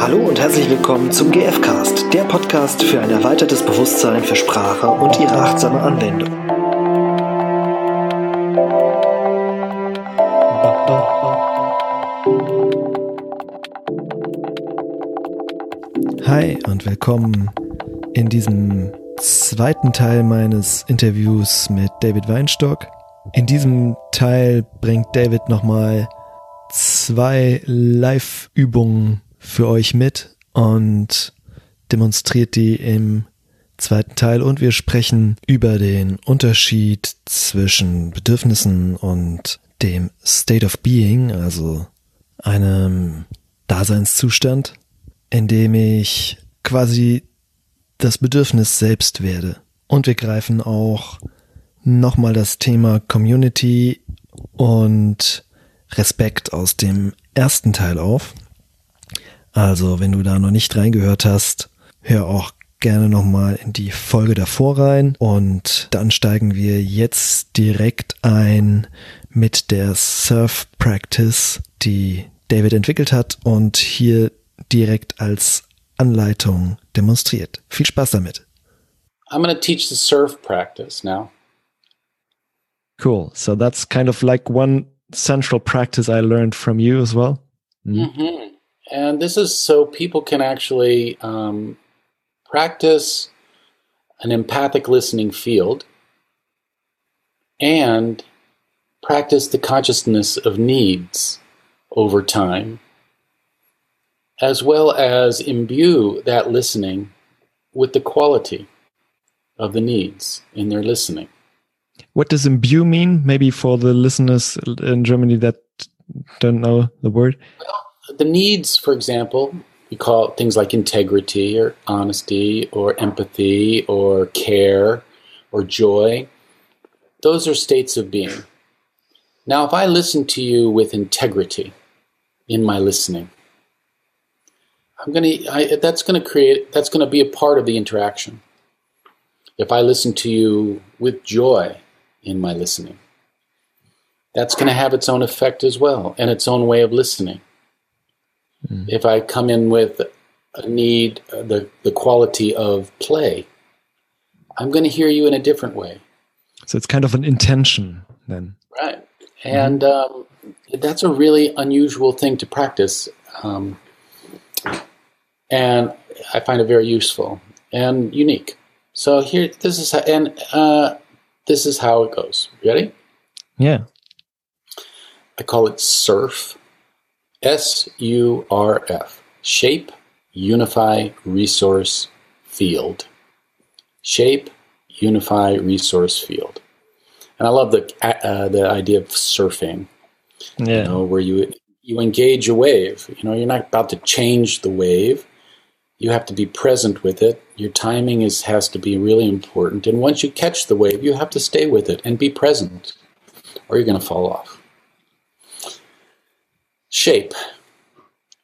Hallo und herzlich willkommen zum GFcast, der Podcast für ein erweitertes Bewusstsein für Sprache und ihre achtsame Anwendung. Hi und willkommen in diesem zweiten Teil meines Interviews mit David Weinstock. In diesem Teil bringt David nochmal zwei Live-Übungen für euch mit und demonstriert die im zweiten Teil und wir sprechen über den Unterschied zwischen Bedürfnissen und dem State of Being, also einem Daseinszustand, in dem ich quasi das Bedürfnis selbst werde. Und wir greifen auch nochmal das Thema Community und Respekt aus dem ersten Teil auf. Also, wenn du da noch nicht reingehört hast, hör auch gerne nochmal in die Folge davor rein und dann steigen wir jetzt direkt ein mit der Surf Practice, die David entwickelt hat und hier direkt als Anleitung demonstriert. Viel Spaß damit. I'm going to teach the surf practice now. Cool. So that's kind of like one central practice I learned from you as well. Mm. Mm-hmm. And this is so people can actually um, practice an empathic listening field and practice the consciousness of needs over time, as well as imbue that listening with the quality of the needs in their listening. What does imbue mean? Maybe for the listeners in Germany that don't know the word. Well, the needs, for example, we call things like integrity or honesty or empathy or care or joy. Those are states of being. Now, if I listen to you with integrity in my listening, I'm to, that's going to create, that's going to be a part of the interaction. If I listen to you with joy in my listening, that's going to have its own effect as well and its own way of listening. Mm. If I come in with a need, uh, the, the quality of play, I'm going to hear you in a different way. So it's kind of an intention then. Right. And um, that's a really unusual thing to practice. Um, and I find it very useful and unique. So here, this is how, and uh, this is how it goes. Ready? Yeah. I call it SURF. S U R F. Shape, Unify, Resource, Field. Shape, Unify, Resource, Field. And I love the uh, the idea of surfing. Yeah. You know, where you you engage a wave. You know, you're not about to change the wave. You have to be present with it. Your timing is has to be really important. And once you catch the wave, you have to stay with it and be present, or you're going to fall off. Shape.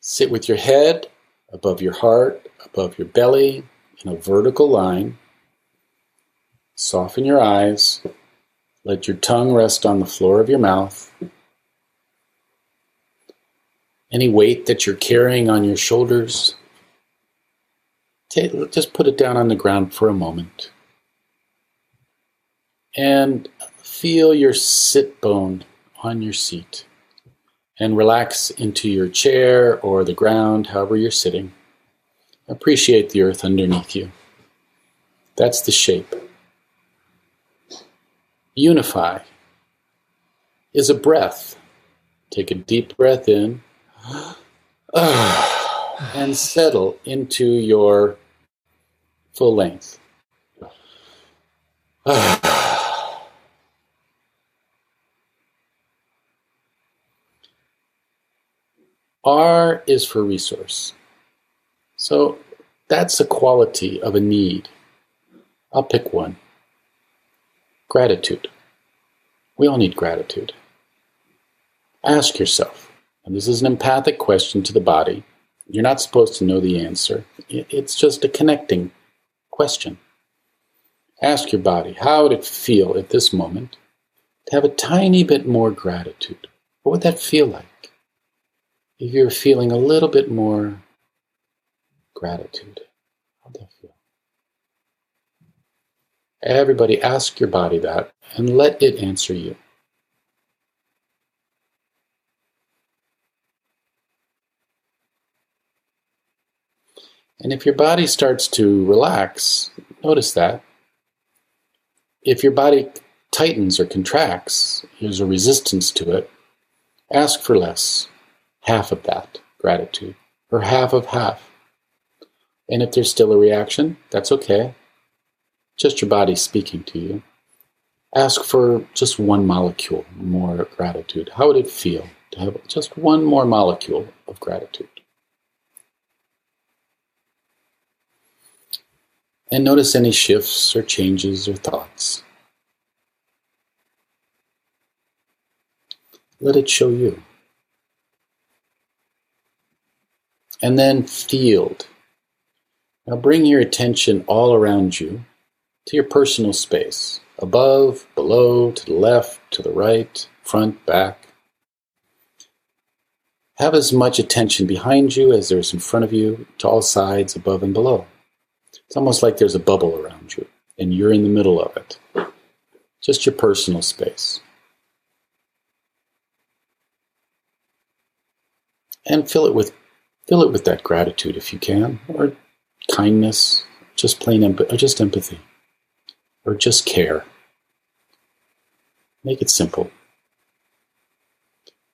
Sit with your head above your heart, above your belly, in a vertical line. Soften your eyes. Let your tongue rest on the floor of your mouth. Any weight that you're carrying on your shoulders, just put it down on the ground for a moment. And feel your sit bone on your seat and relax into your chair or the ground, however you're sitting. Appreciate the earth underneath you. That's the shape. Unify is a breath. Take a deep breath in and settle into your full length. R is for resource. So that's a quality of a need. I'll pick one. Gratitude. We all need gratitude. Ask yourself, and this is an empathic question to the body. You're not supposed to know the answer. It's just a connecting question. Ask your body, how would it feel at this moment to have a tiny bit more gratitude? What would that feel like? If you're feeling a little bit more gratitude. How'd that feel? Everybody ask your body that and let it answer you. And if your body starts to relax, notice that. If your body tightens or contracts, there's a resistance to it, ask for less, half of that gratitude, or half of half. And if there's still a reaction, that's okay. Just your body speaking to you. Ask for just one molecule more gratitude. How would it feel to have just one more molecule of gratitude? And notice any shifts or changes or thoughts. Let it show you. And then field. Now bring your attention all around you to your personal space above, below, to the left, to the right, front, back. Have as much attention behind you as there is in front of you, to all sides, above and below. It's almost like there's a bubble around you, and you're in the middle of it. Just your personal space. And fill it with fill it with that gratitude if you can, or kindness, just plain or just empathy, or just care. Make it simple.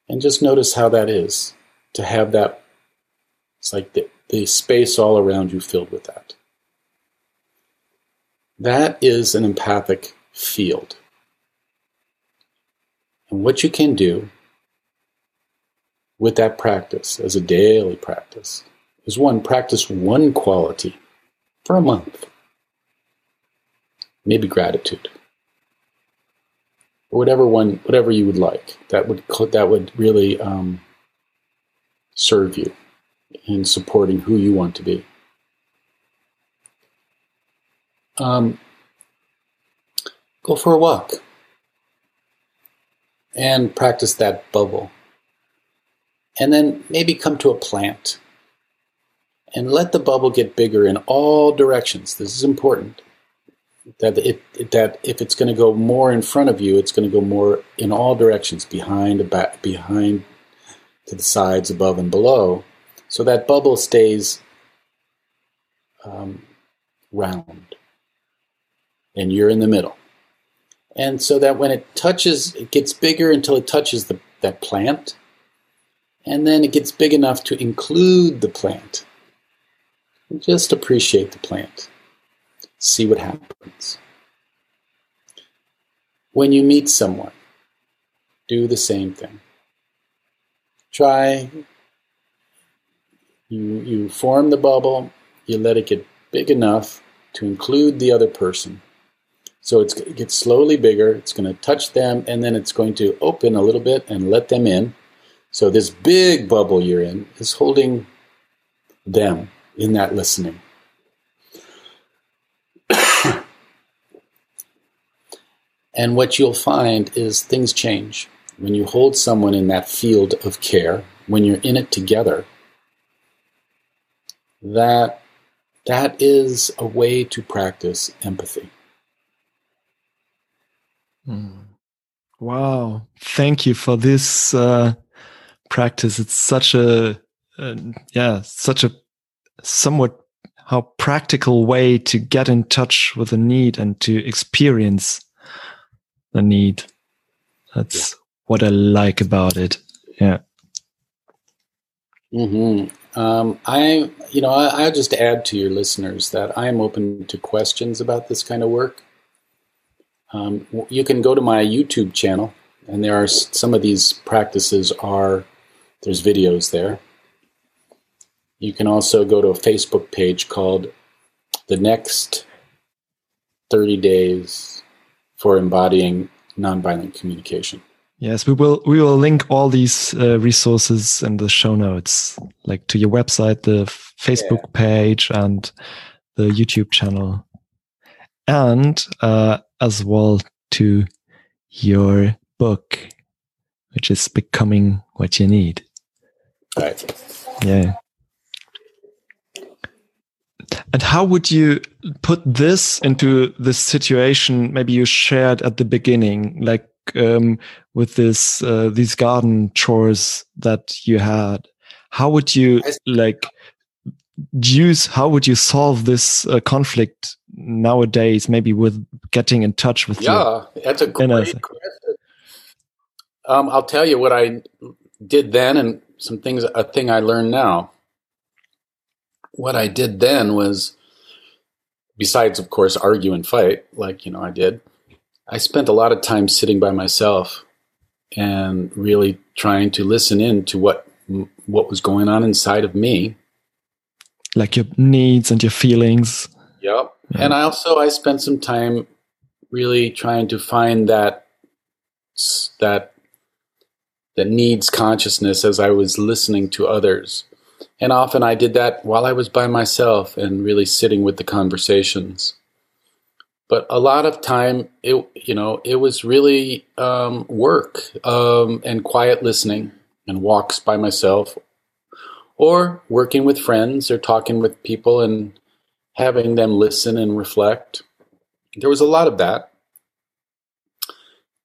And just notice how that is to have that. It's like the, the space all around you filled with that. That is an empathic field. And what you can do with that practice as a daily practice is one, practice one quality for a month. Maybe gratitude. Or whatever one, whatever you would like. That would that would really um, serve you in supporting who you want to be. Um, go for a walk and practice that bubble. And then maybe come to a plant and let the bubble get bigger in all directions. This is important. That it that if it's going to go more in front of you, it's going to go more in all directions, behind, behind, to the sides, above and below, so that bubble stays um, round and you're in the middle. And so that when it touches, it gets bigger until it touches the, that plant. And then it gets big enough to include the plant. Just appreciate the plant. See what happens. When you meet someone, do the same thing. Try, you, you form the bubble, you let it get big enough to include the other person so it's, it gets slowly bigger. It's going to touch them, and then it's going to open a little bit and let them in. So this big bubble you're in is holding them in that listening. and what you'll find is things change. When you hold someone in that field of care, when you're in it together, that that is a way to practice empathy. Mm. Wow. Thank you for this uh, practice. It's such a, uh, yeah, such a somewhat how practical way to get in touch with the need and to experience the need. That's yeah. what I like about it. Yeah. Hmm. Um, I, you know, I, I'll just add to your listeners that I am open to questions about this kind of work. Um, you can go to my YouTube channel, and there are some of these practices are there's videos there. You can also go to a Facebook page called "The Next 30 Days for Embodying Nonviolent Communication." Yes, we will we will link all these uh, resources in the show notes, like to your website, the Facebook yeah. page, and the YouTube channel and uh, as well to your book, which is becoming what you need. Right. Yeah. And how would you put this into the situation maybe you shared at the beginning like um, with this uh, these garden chores that you had how would you like use how would you solve this uh, conflict nowadays maybe with getting in touch with yeah that's a great question um, i'll tell you what i did then and some things a thing i learned now what i did then was besides of course argue and fight like you know i did i spent a lot of time sitting by myself and really trying to listen in to what what was going on inside of me like your needs and your feelings. Yep. Yeah. And I also I spent some time really trying to find that that that needs consciousness as I was listening to others. And often I did that while I was by myself and really sitting with the conversations. But a lot of time, it you know, it was really um, work um, and quiet listening and walks by myself or working with friends or talking with people and having them listen and reflect. There was a lot of that.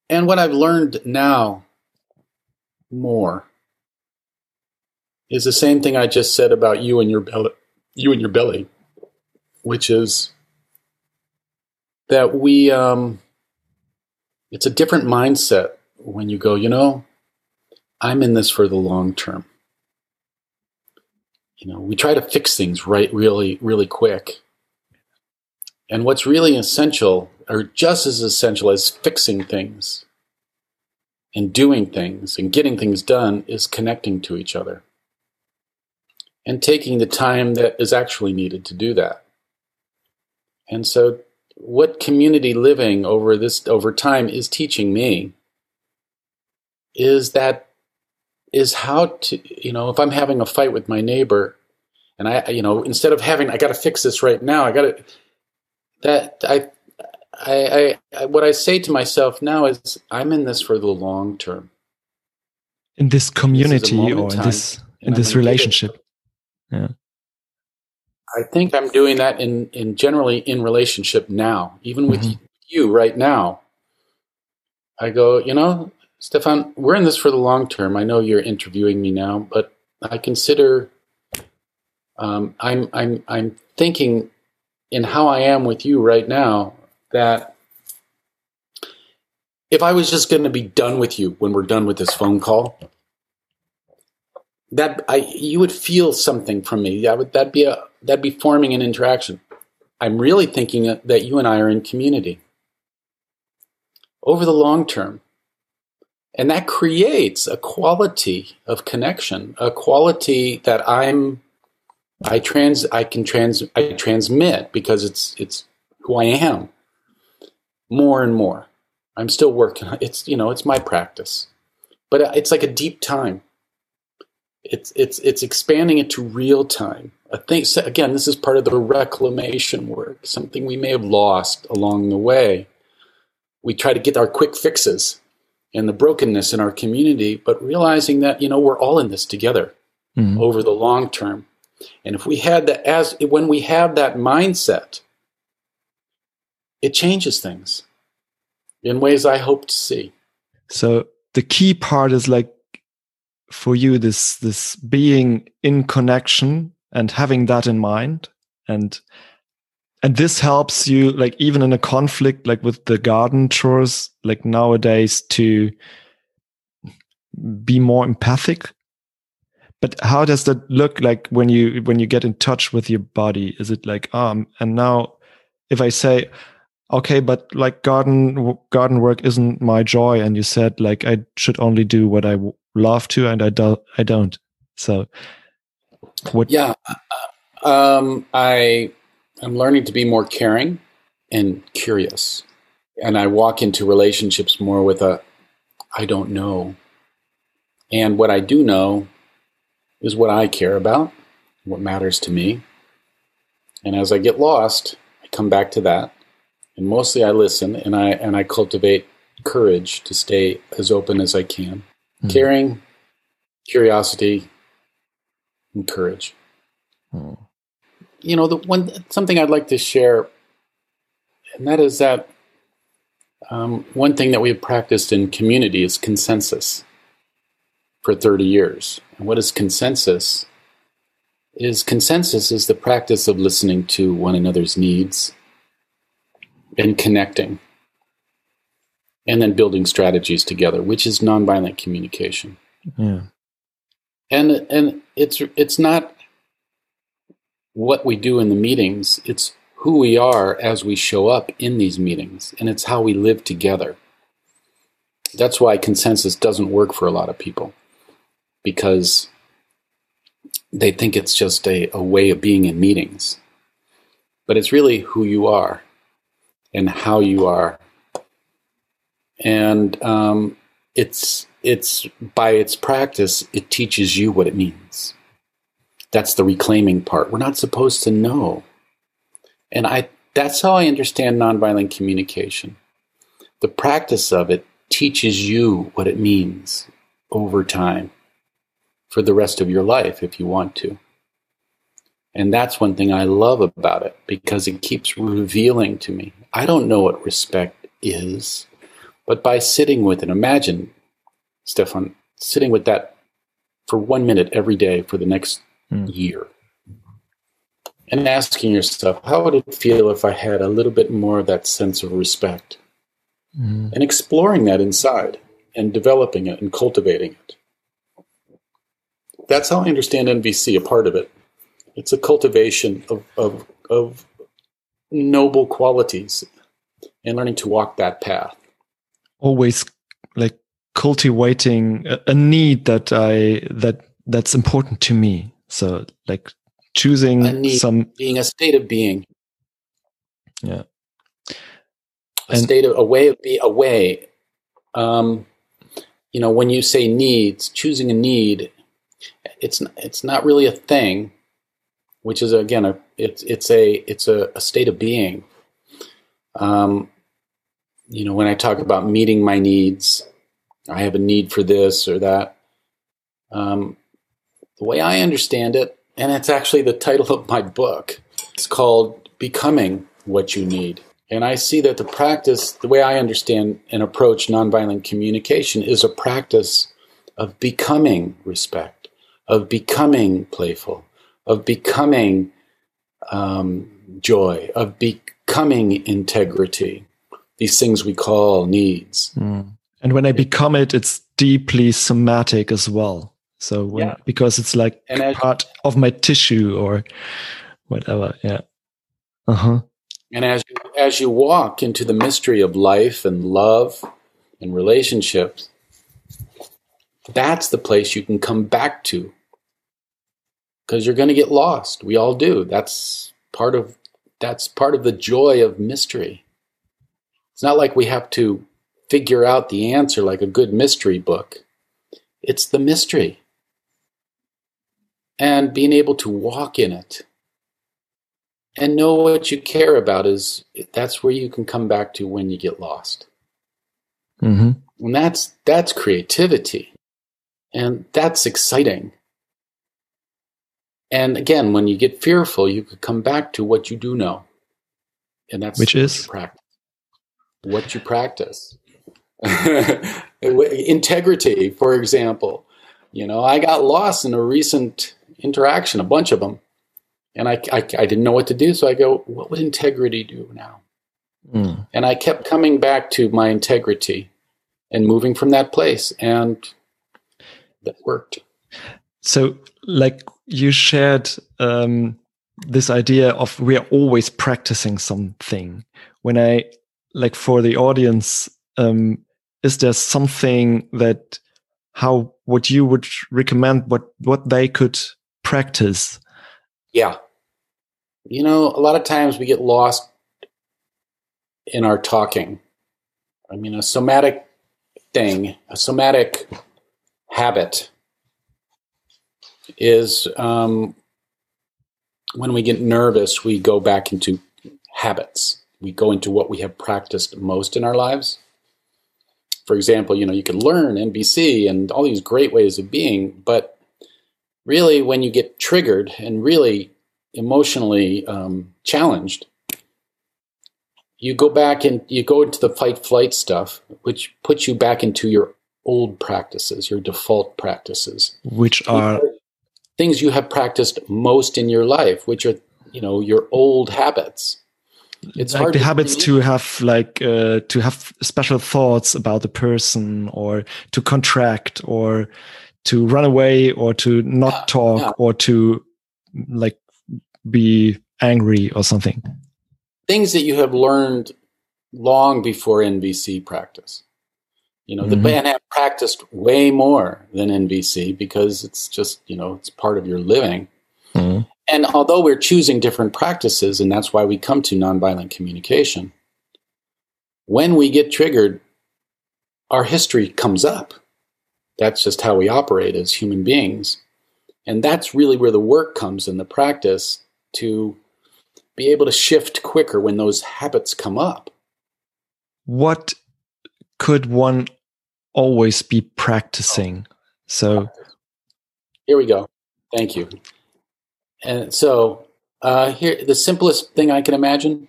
And what I've learned now more is the same thing I just said about you and your belly, you and your belly, which is that we um, it's a different mindset when you go, you know, I'm in this for the long term you know, we try to fix things right really, really quick. And what's really essential, or just as essential as fixing things and doing things and getting things done, is connecting to each other and taking the time that is actually needed to do that. And so, what community living over this over time is teaching me is that is how to, you know, if I'm having a fight with my neighbor and I, you know, instead of having, I got to fix this right now, I got to, that, I, I, I, what I say to myself now is I'm in this for the long term. In this community this or in this, in this relationship. Yeah. I think I'm doing that in, in generally in relationship now, even with mm-hmm. you right now. I go, you know, Stefan, we're in this for the long term. I know you're interviewing me now, but I consider um, I'm I'm I'm thinking in how I am with you right now that if I was just going to be done with you when we're done with this phone call, that I you would feel something from me. That would that be a that'd be forming an interaction. I'm really thinking that you and I are in community over the long term. And that creates a quality of connection, a quality that I'm, I trans, I can trans, I transmit because it's, it's who I am more and more. I'm still working. It's, you know, it's my practice, but it's like a deep time. It's, it's, it's expanding it to real time. I think, again, this is part of the reclamation work, something we may have lost along the way. We try to get our quick fixes and the brokenness in our community, but realizing that, you know, we're all in this together mm-hmm. over the long term. And if we had that as when we have that mindset, it changes things in ways I hope to see. So the key part is like for you this this being in connection and having that in mind and and this helps you like even in a conflict like with the garden chores like nowadays to be more empathic but how does that look like when you when you get in touch with your body is it like um and now if i say okay but like garden garden work isn't my joy and you said like i should only do what I love to and i don't i don't so what yeah um i I'm learning to be more caring and curious. And I walk into relationships more with a I don't know. And what I do know is what I care about, what matters to me. And as I get lost, I come back to that. And mostly I listen and I and I cultivate courage to stay as open as I can. Mm. Caring, curiosity, and courage. Oh. you know, the one something I'd like to share, and that is that um, one thing that we've practiced in community is consensus for 30 years. And what is consensus? Is consensus is the practice of listening to one another's needs and connecting and then building strategies together, which is nonviolent communication. Yeah. And and it's it's not what we do in the meetings, it's who we are as we show up in these meetings, and it's how we live together. That's why consensus doesn't work for a lot of people because they think it's just a, a way of being in meetings. But it's really who you are and how you are. And um, it's it's by its practice, it teaches you what it means. That's the reclaiming part. We're not supposed to know. And I that's how I understand nonviolent communication. The practice of it teaches you what it means over time for the rest of your life if you want to. And that's one thing I love about it because it keeps revealing to me. I don't know what respect is, but by sitting with it, imagine, Stefan, sitting with that for one minute every day for the next mm. year and asking yourself, how would it feel if I had a little bit more of that sense of respect? Mm. And exploring that inside and developing it and cultivating it. That's how I understand NVC, a part of it. It's a cultivation of, of, of noble qualities and learning to walk that path. Always like cultivating a, a need that I that that's important to me. So like choosing a need, some being a state of being. Yeah. A and, state of a way of be a way. Um, you know, when you say needs, choosing a need, it's it's not really a thing which is again a it's it's a it's a, a state of being. Um, you know, when I talk about meeting my needs, I have a need for this or that. Um, the way I understand it, and it's actually the title of my book, it's called Becoming What You Need. And I see that the practice, the way I understand and approach nonviolent communication, is a practice of becoming respect, of becoming playful, of becoming um, joy, of becoming integrity. These things we call needs. Mm. And when I become it, it's deeply somatic as well. So when, yeah. because it's like and part of my tissue or whatever. Yeah. Uh huh. And as you, as you walk into the mystery of life and love and relationships, that's the place you can come back to because you're going to get lost. We all do. That's part of that's part of the joy of mystery. It's not like we have to figure out the answer like a good mystery book. It's the mystery. And being able to walk in it and know what you care about is that's where you can come back to when you get lost. Mm-hmm. And that's that's creativity. And that's exciting. And again, when you get fearful, you could come back to what you do know. And that's which is practice. What you practice. Integrity, for example. You know, I got lost in a recent interaction, a bunch of them. And I, I, I didn't know what to do. So I go, what would integrity do now? Mm. And I kept coming back to my integrity and moving from that place. And that worked. So, like you shared um, this idea of we are always practicing something. When I like for the audience, um, is there something that how what you would recommend what what they could practice? Yeah, you know, a lot of times we get lost in our talking. I mean, a somatic thing, a somatic habit is um, when we get nervous, we go back into habits. We go into what we have practiced most in our lives. For example, you know, you can learn NVC and all these great ways of being, but really when you get triggered and really emotionally um, challenged, you go back and you go into the fight flight stuff, which puts you back into your old practices, your default practices, which are things you have practiced most in your life, which are you know your old habits. It's like the to habits to have like uh, to have special thoughts about the person, or to contract, or to run away, or to not yeah, talk, yeah. or to like be angry or something. Things that you have learned long before NVC practice. You know, mm-hmm. the band have practiced way more than NVC because it's just, you know, it's part of your living. Mm-hmm. And although we're choosing different practices, and that's why we come to nonviolent communication, when we get triggered, our history comes up. That's just how we operate as human beings. And that's really where the work comes in the practice to be able to shift quicker when those habits come up. What could one always be practicing. So here we go. Thank you. And so uh, here, the simplest thing I can imagine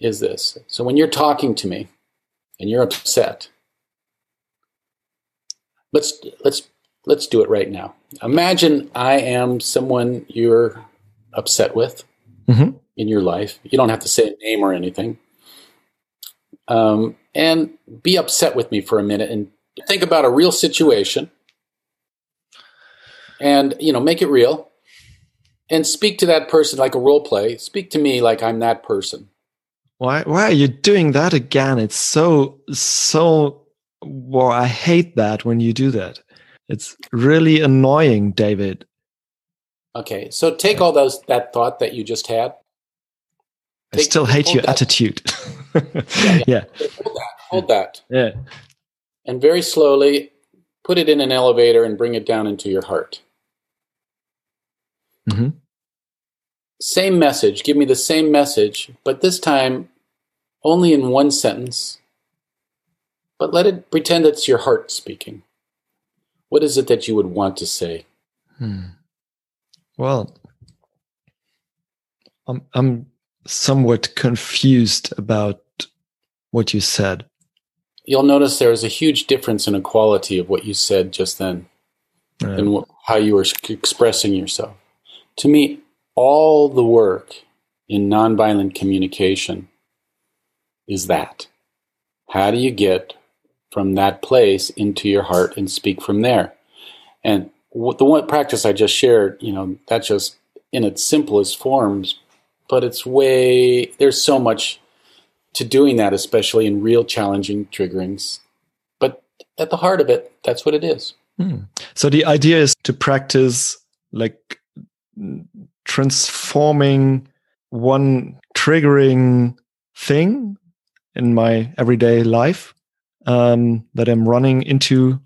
is this. So when you're talking to me and you're upset, let's let's let's do it right now. Imagine I am someone you're upset with mm-hmm. in your life. You don't have to say a name or anything. Um, and be upset with me for a minute and think about a real situation. And you know make it real. And speak to that person like a role play. Speak to me like i'm that person. Why why are you doing that again? It's so so well i hate that when you do that. It's really annoying david. Okay so take all those that thought that you just had. I still hate your that. attitude. yeah, yeah. Hold that. Hold that. Yeah. And very slowly put it in an elevator and bring it down into your heart. Mm-hmm. Same message. Give me the same message, but this time only in one sentence. But let it pretend it's your heart speaking. What is it that you would want to say? Hmm. Well, I'm, I'm somewhat confused about what you said. You'll notice there is a huge difference in a quality of what you said just then right. and how you were expressing yourself. To me, all the work in nonviolent communication is that. How do you get from that place into your heart and speak from there? And the one practice I just shared, you know, that's just in its simplest forms but it's way there's so much to doing that, especially in real challenging triggerings. But at the heart of it, that's what it is. Hmm. So the idea is to practice like transforming one triggering thing in my everyday life um, that I'm running into,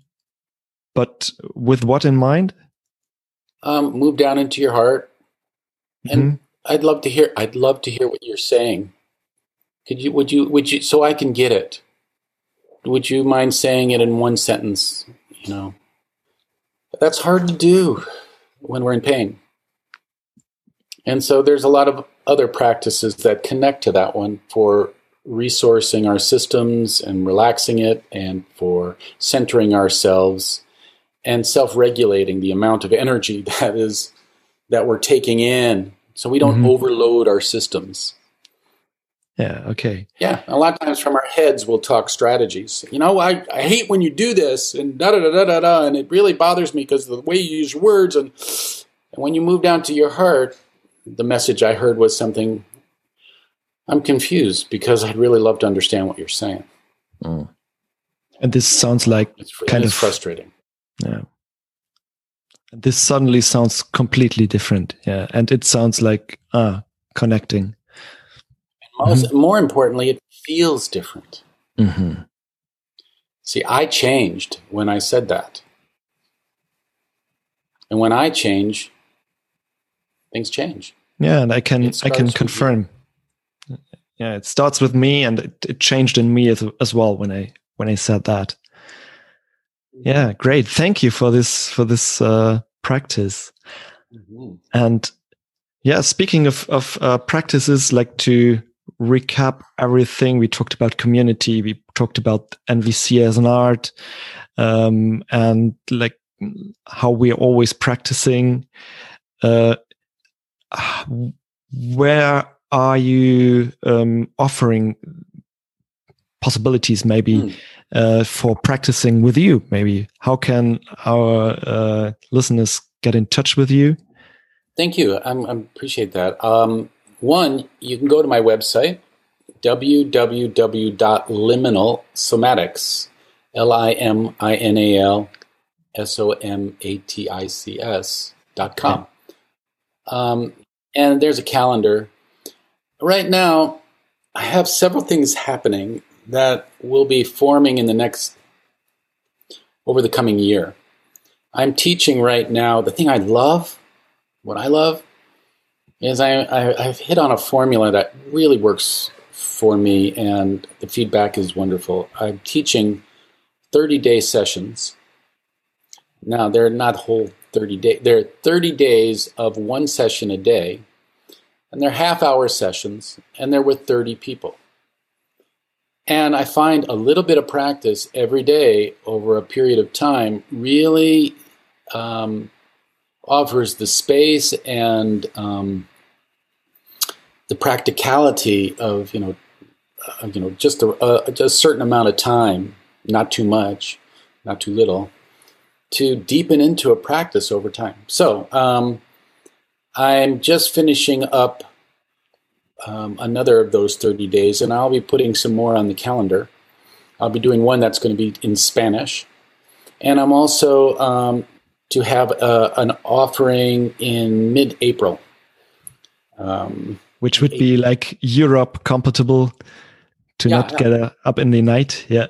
but with what in mind? Um, move down into your heart and mm-hmm. I'd love to hear. I'd love to hear what you're saying. Could you? Would you? Would you? So I can get it. Would you mind saying it in one sentence? You know, that's hard to do when we're in pain. And so there's a lot of other practices that connect to that one for resourcing our systems and relaxing it, and for centering ourselves and self-regulating the amount of energy that is that we're taking in so we don't mm-hmm. overload our systems. Yeah, okay. Yeah, a lot of times from our heads we'll talk strategies. You know, I, I hate when you do this and da da da da da da, and it really bothers me because the way you use words and, and when you move down to your heart, the message I heard was something. I'm confused because I'd really love to understand what you're saying. Mm. And this sounds like it's, kind of frustrating. Yeah this suddenly sounds completely different. Yeah. And it sounds like, ah, connecting. Most, mm-hmm. More importantly, it feels different. Mm-hmm. See, I changed when I said that. And when I change, things change. Yeah, and I can I can confirm. Yeah, it starts with me, and it, it changed in me as, as well when I when I said that. Yeah, great. Thank you for this for this uh, practice. Mm-hmm. And Yeah, speaking of of uh, practices, like to recap everything. We talked about community, we talked about NVC as an art, um, and like how we're always practicing. Uh, where are you um, offering possibilities maybe mm. uh, for practicing with you? Maybe how can our uh, listeners get in touch with you? Thank you. I appreciate that. Um, one you can go to my website www.liminal l-i-m-i-n-a-l s-o-m-a-t-i-c-s dot com um, and there's a calendar right now i have several things happening that will be forming in the next over the coming year. I'm teaching right now. The thing I love, what I love, is I, I have hit on a formula that really works for me, and the feedback is wonderful. I'm teaching 30 day sessions. Now they're not whole 30 days. They're 30 days of one session a day, and they're half hour sessions, and they're with 30 people. And I find a little bit of practice every day over a period of time really um, offers the space and um, the practicality of you know uh, you know just a, just a certain amount of time, not too much, not too little, to deepen into a practice over time. So um, I'm just finishing up um, another of those 30 days, and I'll be putting some more on the calendar. I'll be doing one that's going to be in Spanish. And I'm also um, to have a, uh, an offering in mid April. Um, Which would be like Europe compatible to yeah, not yeah. get a, up in the night. Yeah.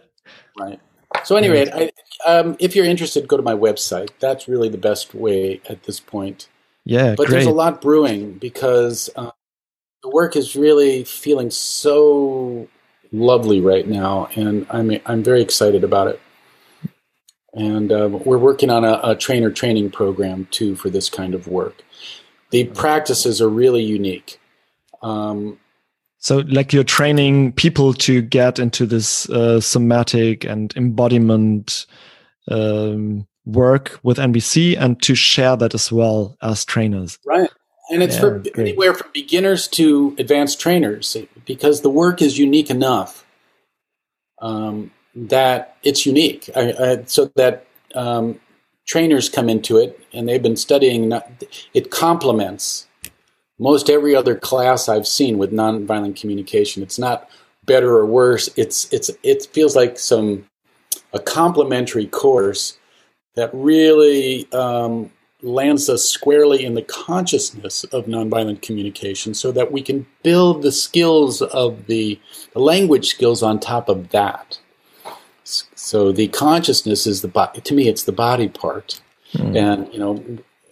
Right. So, anyway, I, um, if you're interested, go to my website. That's really the best way at this point. Yeah, but great. there's a lot brewing because uh, the work is really feeling so lovely right now, and I'm I'm very excited about it. And uh, we're working on a, a, trainer training program too for this kind of work. The practices are really unique. Um, so, like you're training people to get into this uh, somatic and embodiment um, work with NVC and to share that as well as trainers. Right and it's yeah, for great. anywhere from beginners to advanced trainers because the work is unique enough um, that it's unique. I, I, so that um, trainers come into it and they've been studying. It complements most every other class I've seen with nonviolent communication. It's not better or worse. It's it's it feels like some a complementary course that really um, lands us squarely in the consciousness of nonviolent communication so that we can build the skills of the, the language skills on top of that. So the consciousness is the body, to me, it's the body part. Mm. And, you know,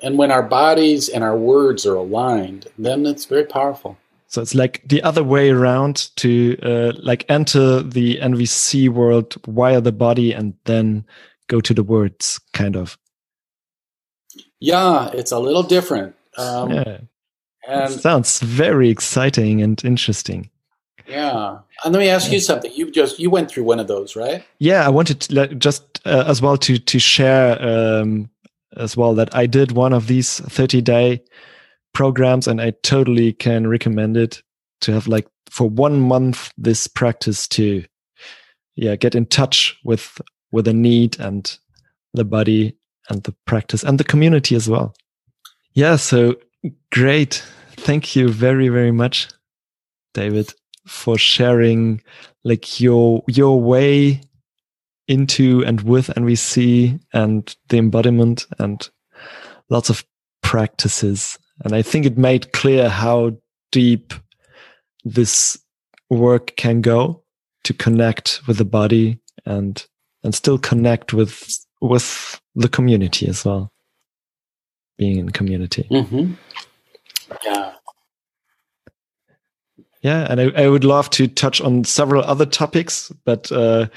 and when our bodies and our words are aligned, then it's very powerful. So it's like the other way around to uh, like enter the NVC world via the body and then go to the words, kind of. Yeah, it's a little different. Um, yeah. And sounds very exciting and interesting. Yeah. And let me ask you something. You just you went through one of those, right? Yeah, I wanted to just uh, as well to to share um, as well that I did one of these 30 day programs and I totally can recommend it to have like for one month this practice to yeah get in touch with with the need and the body and the practice and the community as well. Yeah, so great. Thank you very, very much, David, for sharing like your your way into and with NVC and the embodiment and lots of practices. And I think it made clear how deep this work can go to connect with the body and and still connect with with the community as well being in community mm-hmm. yeah yeah and I, I, would love to touch on several other topics but uh,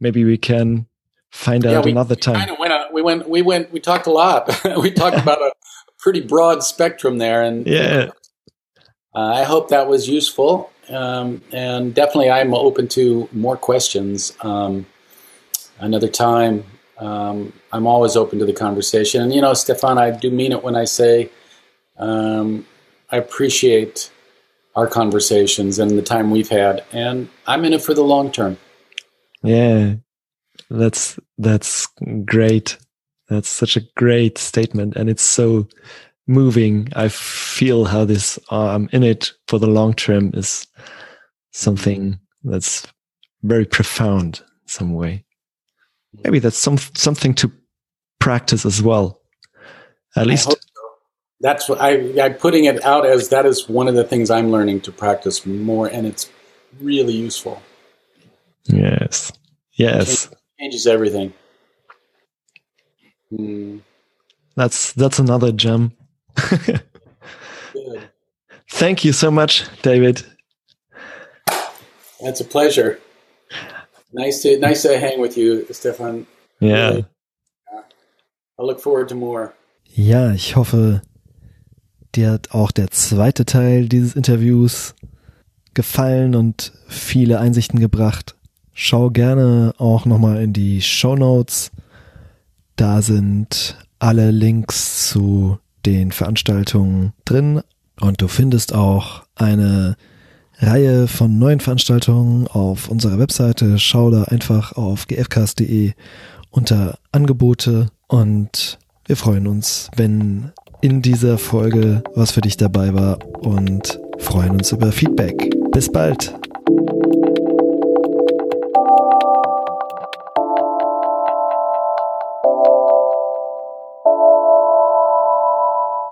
maybe we can find yeah, out we, another time of went we went we went we talked a lot we talked about a pretty broad spectrum there and yeah Uh, I hope that was useful. Um, and definitely, I'm open to more questions. Um, another time, um, I'm always open to the conversation. And, you know, Stefan, I do mean it when I say um, I appreciate our conversations and the time we've had. And I'm in it for the long term. Yeah, that's that's great. That's such a great statement, and it's so moving. I feel how this uh, I'm in it for the long term is something that's very profound in some way. Maybe that's some something to practice as well. At least. That's what I, I'm putting it out as that is one of the things I'm learning to practice more, and it's really useful. Yes. Yes. It changes everything. Hmm. That's that's another gem. Thank you so much, David. That's a pleasure. Nice to nice to hang with you, Stefan. Yeah. Really, I look forward to more. Ja, ich hoffe, dir hat auch der zweite Teil dieses Interviews gefallen und viele Einsichten gebracht. Schau gerne auch nochmal in die Show Notes. Da sind alle Links zu den Veranstaltungen drin und du findest auch eine Reihe von neuen Veranstaltungen auf unserer Webseite. Schau da einfach auf gfcast.de unter Angebote und wir freuen uns, wenn in dieser Folge was für dich dabei war und freuen uns über Feedback. Bis bald!